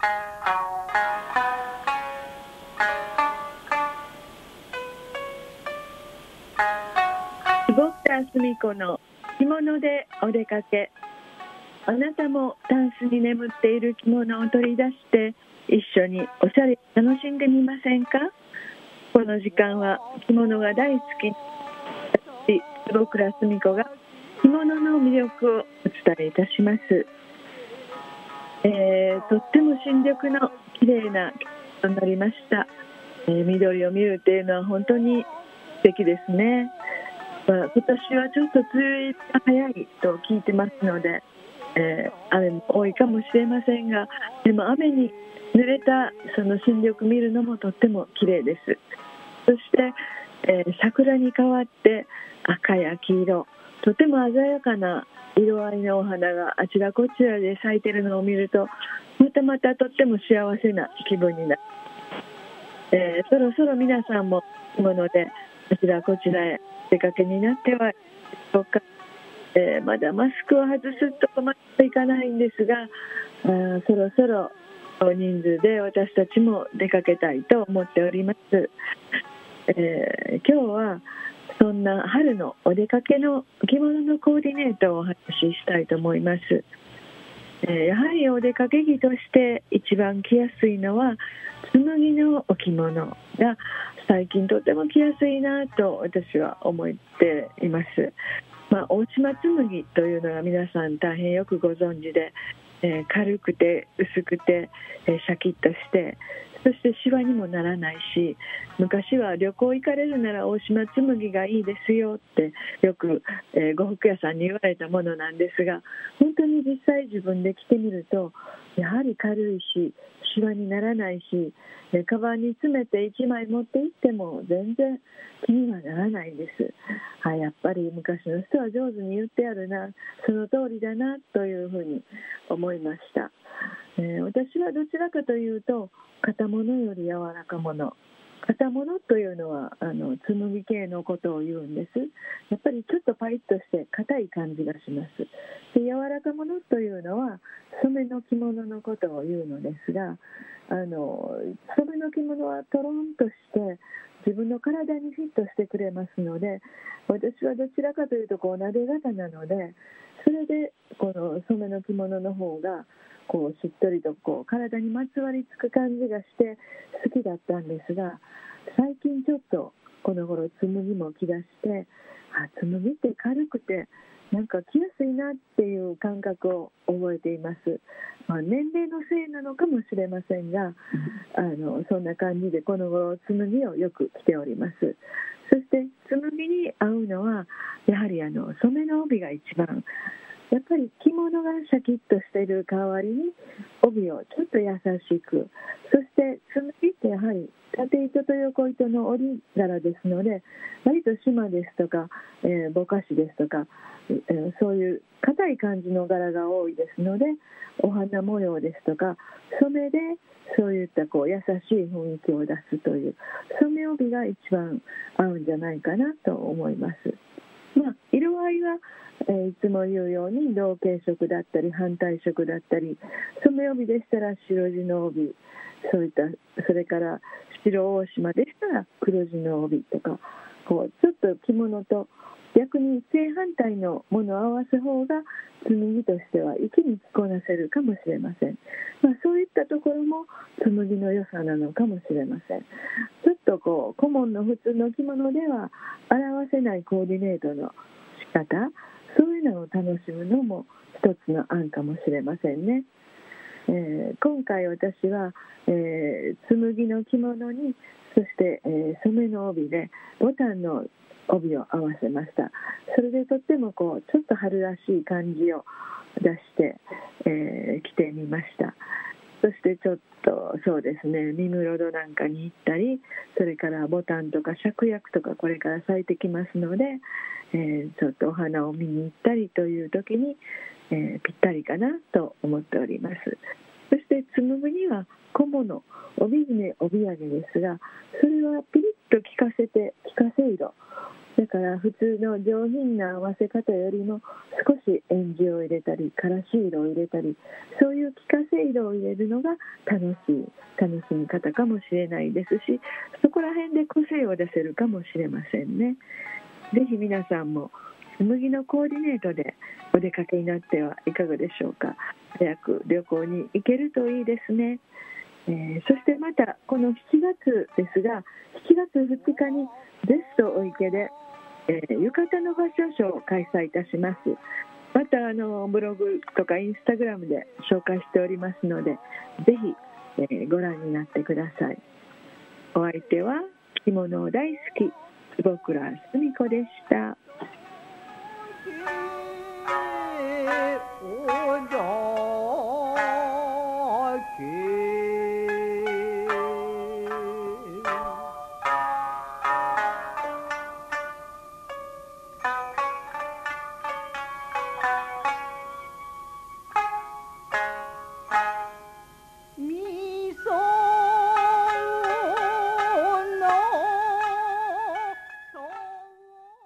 坪倉澄子の着物でお出かけ。あなたもタンスに眠っている着物を取り出して一緒におしゃれ楽しんでみませんか？この時間は着物が大好き。私坪倉澄子が着物の魅力をお伝えいたします、えーとっても新緑の綺麗な着物になりました、えー緑を見るというのは本当に素敵ですね。まあ、今年はちょっと梅雨入りが早いと聞いてますので、えー雨も多いかもしれませんがでも雨に濡れたその新緑見るのもとっても綺麗です。そして、えー桜に変わって赤や黄色とても鮮やかな色合いのお花があちらこちらで咲いてるのを見るとまたまたとっても幸せな気分になる、えーそろそろ皆さんも着物であちらこちらへ出かけになってはいかがでしょうか、えーまだマスクを外すとこまでいかないんですがあそろそろ人数で私たちも出かけたいと思っております、えー今日はそんな春のお出かけの着物のコーディネートをお話ししたいと思います。やはりお出かけ着として一番着やすいのは紬のお着物が最近とても着やすいなと私は思っています、まあ、大島紬というのが皆さん大変よくご存知で、えー軽くて薄くて、えーシャキッとしてそしてシワにもならないし昔は旅行行かれるなら大島紬がいいですよってよく、えー呉服屋さんに言われたものなんですが本当に実際自分で着てみるとやはり軽いしシワにならないしえカバンに詰めて1枚持って行っても全然気にはならないんです。あやっぱり昔の人は上手に言ってあるなその通りだなというふうに思いました、えー私はどちらかというと型物より柔らかもの。型物というのはあの紬系のことを言うんです。やっぱりちょっとパリッとして硬い感じがします。で柔らかものというのは染めの着物のことを言うのですがあの染めの着物はとろんとして自分の体にフィットしてくれますので私はどちらかというとこうなで型なのでそれでこの染めの着物の方がこうしっとりとこう体にまつわりつく感じがして好きだったんですが最近ちょっとこの頃紬も着だしてあ紬って軽くてなんか着やすいなっていう感覚を覚えています、まあ、年齢のせいなのかもしれませんがあのそんな感じでこの頃紬をよく着ております。そして紬に合うのはやはりあの染めの帯が一番やっぱり着物がシャキッとしている代わりに帯をちょっと優しくそして紬ってやはり縦糸と横糸の織り柄ですので割と島ですとか、えーぼかしですとか、えーそういう硬い感じの柄が多いですのでお花模様ですとか染めでそういったこう優しい雰囲気を出すという染め帯が一番合うんじゃないかなと思います。は、えーいつも言うように同系色だったり反対色だったり染め帯でしたら白地の帯そういったそれから白大島でしたら黒地の帯とかこうちょっと着物と逆に正反対のものを合わせ方が紬としては一気に着こなせるかもしれません、まあ、そういったところも紬の良さなのかもしれません。ちょっとこう顧問の普通の着物では表せないコーディネートの方そういうのを楽しむのも一つの案かもしれませんね。えー今回私は、えー紬の着物にそして、えー染めの帯でボタンの帯を合わせましたそれでとってもこうちょっと春らしい感じを出して、えー着てみましたそしてちょっとそうですね三室戸なんかに行ったりそれからボタンとか芍薬とかこれから咲いてきますので、えーちょっとお花を見に行ったりという時に、えーぴったりかなと思っております。そして紬には小物帯締め帯揚げですがそれはピリッと効かせて効かせ色。だから普通の上品な合わせ方よりも少しエンジを入れたりからし色を入れたりそういう効かせ色を入れるのが楽しい楽しみ方かもしれないですしそこら辺で個性を出せるかもしれませんね。ぜひ皆さんも麦のコーディネートでお出かけになってはいかがでしょうか早く旅行に行けるといいですね、えー、そしてまたこの7月ですが7月2日にベストお池で、えー、浴衣のファッションショーを開催いたしますまたあのブログとかインスタグラムで紹介しておりますのでぜひ、えー、ご覧になってくださいお相手は着物大好き坪倉澄子でした。我家。